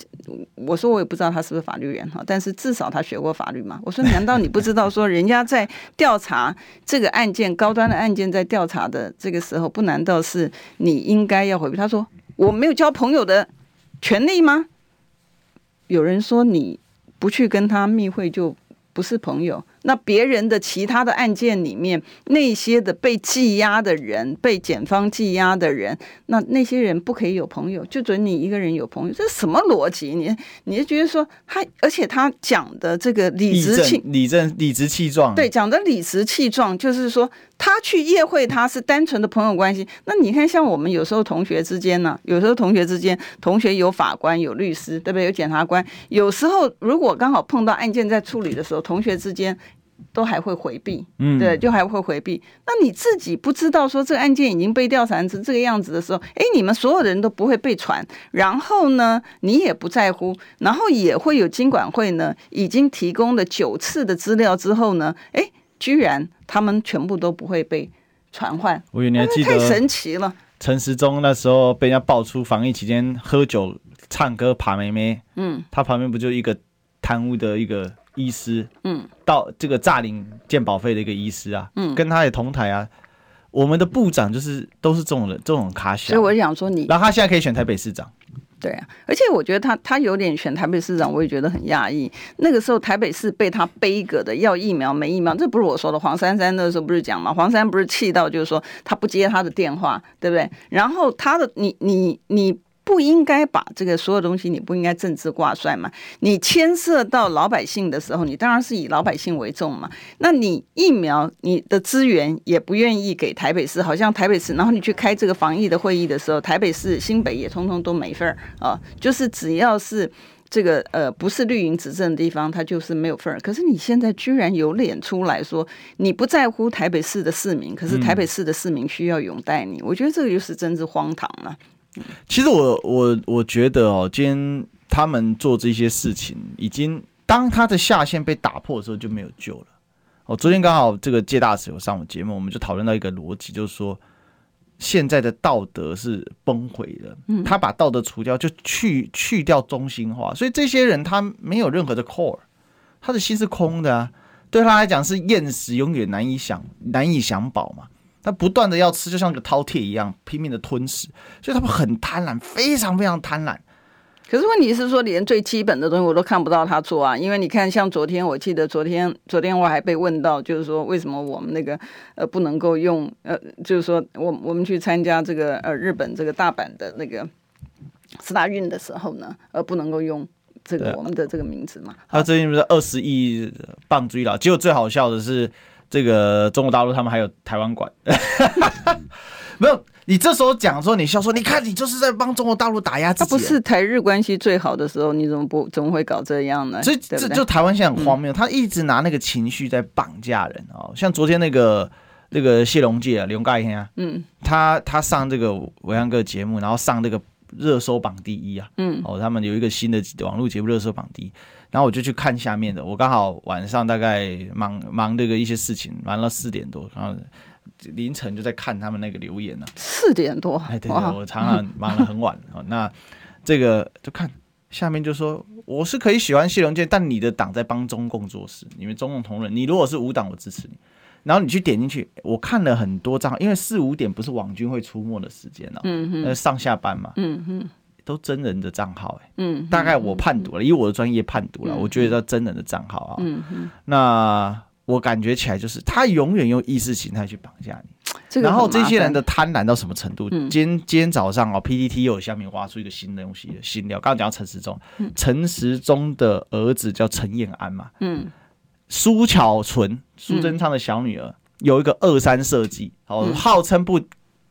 我说我也不知道他是不是法律人哈，但是至少他学过法律嘛。我说难道你不知道说人家在调查这个案件，高端的案件在调查的这个时候，不难道是你应该要回避？他说我没有交朋友的权利吗？有人说你不去跟他密会就不是朋友。那别人的其他的案件里面，那些的被羁押的人，被检方羁押的人，那那些人不可以有朋友，就准你一个人有朋友，这是什么逻辑？你你就觉得说他，而且他讲的这个理直气
理正理直气壮，
对，讲的理直气壮，就是说他去夜会，他是单纯的朋友关系。那你看，像我们有时候同学之间呢，有时候同学之间，同学有法官有律师，对不对？有检察官，有时候如果刚好碰到案件在处理的时候，同学之间。都还会回避，嗯，对，就还会回避。那你自己不知道说这个案件已经被调查成这个样子的时候，哎，你们所有的人都不会被传，然后呢，你也不在乎，然后也会有金管会呢已经提供了九次的资料之后呢，哎，居然他们全部都不会被传唤。
我以为你还记得
太神奇了。
陈时中那时候被人家爆出防疫期间喝酒、唱歌、爬妹妹，嗯，他旁边不就一个贪污的一个。医师，嗯，到这个诈领健保费的一个医师啊，嗯，跟他也同台啊。我们的部长就是都是这种人，这种卡小。
所以我想说你，
然后他现在可以选台北市长，
对啊。而且我觉得他他有点选台北市长，我也觉得很讶异。那个时候台北市被他背个的要疫苗没疫苗，这不是我说的。黄珊珊那时候不是讲吗？黄珊不是气到就是说他不接他的电话，对不对？然后他的你你你。不应该把这个所有东西，你不应该政治挂帅嘛？你牵涉到老百姓的时候，你当然是以老百姓为重嘛。那你疫苗，你的资源也不愿意给台北市，好像台北市，然后你去开这个防疫的会议的时候，台北市、新北也通通都没份儿啊。就是只要是这个呃不是绿营执政的地方，它就是没有份儿。可是你现在居然有脸出来说你不在乎台北市的市民，可是台北市的市民需要拥戴你，我觉得这个就是真是荒唐了。
其实我我我觉得哦，今天他们做这些事情，已经当他的下限被打破的时候就没有救了。哦，昨天刚好这个谢大使有上我节目，我们就讨论到一个逻辑，就是说现在的道德是崩毁的。嗯，他把道德除掉，就去去掉中心化，所以这些人他没有任何的 core，他的心是空的啊。对他来讲是厌食，永远难以想难以享饱嘛。他不断的要吃，就像个饕餮一样拼命的吞食，所以他们很贪婪，非常非常贪婪。
可是问题是说，连最基本的东西我都看不到他做啊，因为你看，像昨天，我记得昨天，昨天我还被问到，就是说为什么我们那个呃不能够用呃，就是说我我们去参加这个呃日本这个大阪的那个四大运的时候呢，呃不能够用这个我们的这个名字嘛。
他最近不是二十亿棒追了，结果最好笑的是，这个中国大陆他们还有台湾馆，[LAUGHS] 没有。你这时候讲说你笑说，你看你就是在帮中国大陆打压自己。
他不是台日关系最好的时候，你怎么不怎么会搞这样呢？
所以这就台湾现在很荒谬，他一直拿那个情绪在绑架人哦。像昨天那个那个谢龙介啊，刘盖天啊，嗯，他他上这个维安哥节目，然后上这个热搜榜第一啊，嗯，哦，他们有一个新的网络节目热搜榜第一，然后我就去看下面的，我刚好晚上大概忙忙这个一些事情，忙到四点多，然后。凌晨就在看他们那个留言呢、啊，
四点多，
哎，对，对，我常常 [LAUGHS] 忙得很晚啊。那这个就看下面就说，我是可以喜欢谢龙健，但你的党在帮中共做事，你们中共同仁，你如果是无党，我支持你。然后你去点进去，我看了很多账号，因为四五点不是网军会出没的时间哦，嗯哼，上下班嘛，嗯哼，都真人的账号，哎，嗯，大概我判读了，以我的专业判读了，我觉得真人的账号啊，嗯哼，那。我感觉起来就是他永远用意识形态去绑架你，然后这些人的贪婪到什么程度？今天今天早上哦，PPT 又有下面挖出一个新的东西，新料。刚刚讲陈时中，陈时中的儿子叫陈彦安嘛，嗯，苏巧纯，苏贞昌的小女儿有一个二三设计，哦，号称不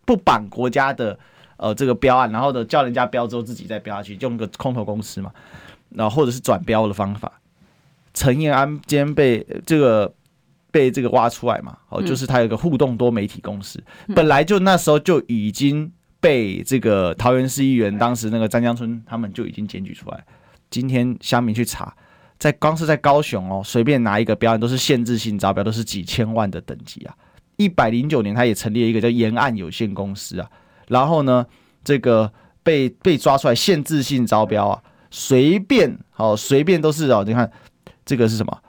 不绑国家的呃这个标案，然后呢叫人家标之后自己再标下去，用个空头公司嘛，然后或者是转标的方法。陈彦安今天被这个。被这个挖出来嘛？哦，就是他有个互动多媒体公司，本来就那时候就已经被这个桃园市议员当时那个张江村他们就已经检举出来。今天乡民去查，在光是在高雄哦，随便拿一个标案都是限制性招标，都是几千万的等级啊。一百零九年他也成立了一个叫沿岸有限公司啊，然后呢，这个被被抓出来限制性招标啊，随便哦，随便都是哦，你看这个是什么？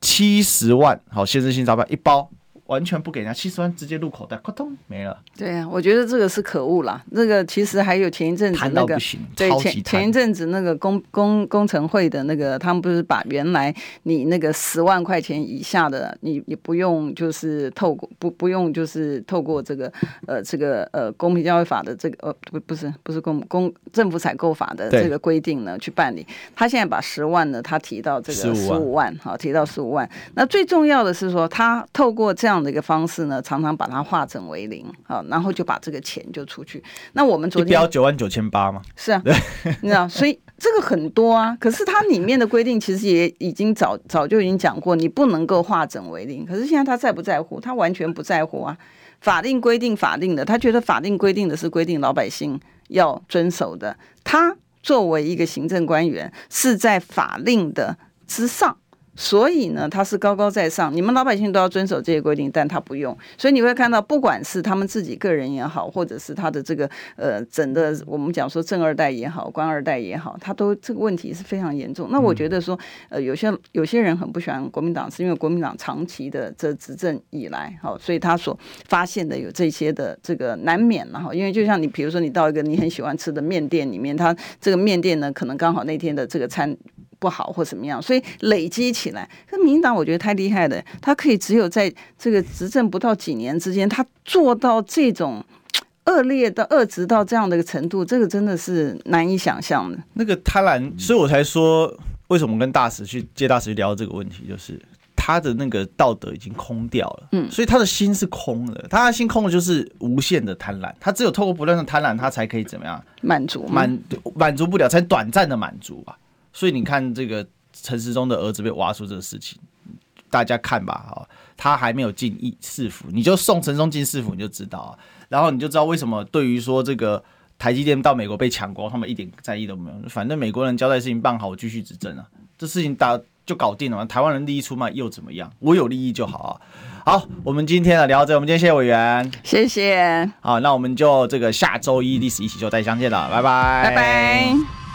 七十万，好，限制性招标一包。完全不给人家七十万，直接入口袋，扑通没了。
对啊，我觉得这个是可恶啦。那个其实还有前一阵子那个，对前前一阵子那个工工工程会的那个，他们不是把原来你那个十万块钱以下的，你你不用就是透过不不用就是透过这个呃这个呃公平交易法的这个呃不不是不是公公政府采购法的这个规定呢去办理。他现在把十万呢，他提到这个十五万，好提到十五万。那最重要的是说，他透过这样。这样的一个方式呢，常常把它化整为零，啊，然后就把这个钱就出去。那我们昨天
标九万九千八吗？
是啊，你知道，所以这个很多啊。可是它里面的规定其实也已经早早就已经讲过，你不能够化整为零。可是现在他在不在乎？他完全不在乎啊。法定规定法定的，他觉得法定规定的是规定老百姓要遵守的。他作为一个行政官员，是在法令的之上。所以呢，他是高高在上，你们老百姓都要遵守这些规定，但他不用。所以你会看到，不管是他们自己个人也好，或者是他的这个呃，整个我们讲说政二代也好，官二代也好，他都这个问题是非常严重。那我觉得说，呃，有些有些人很不喜欢国民党，是因为国民党长期的这执政以来，好，所以他所发现的有这些的这个难免，然后因为就像你比如说你到一个你很喜欢吃的面店里面，他这个面店呢，可能刚好那天的这个餐。不好或怎么样，所以累积起来，那民进党我觉得太厉害了，他可以只有在这个执政不到几年之间，他做到这种恶劣到恶质到这样的一个程度，这个真的是难以想象的。
那个贪婪，所以我才说，为什么跟大使去接大使去聊这个问题，就是他的那个道德已经空掉了，嗯，所以他的心是空的，他的心空的就是无限的贪婪，他只有透过不断的贪婪，他才可以怎么样
满足
满满足不了，才短暂的满足吧。所以你看，这个陈时中的儿子被挖出这个事情，大家看吧，哈，他还没有进一市府，你就送陈时中进市府，你就知道啊。然后你就知道为什么对于说这个台积电到美国被抢光，他们一点在意都没有。反正美国人交代事情办好，我继续执政啊，这事情打就搞定了嘛。台湾人利益出卖又怎么样？我有利益就好啊。好，我们今天啊聊到这，我们今天谢谢委员，
谢谢。
好，那我们就这个下周一历史一起就再相见了，拜拜，
拜拜。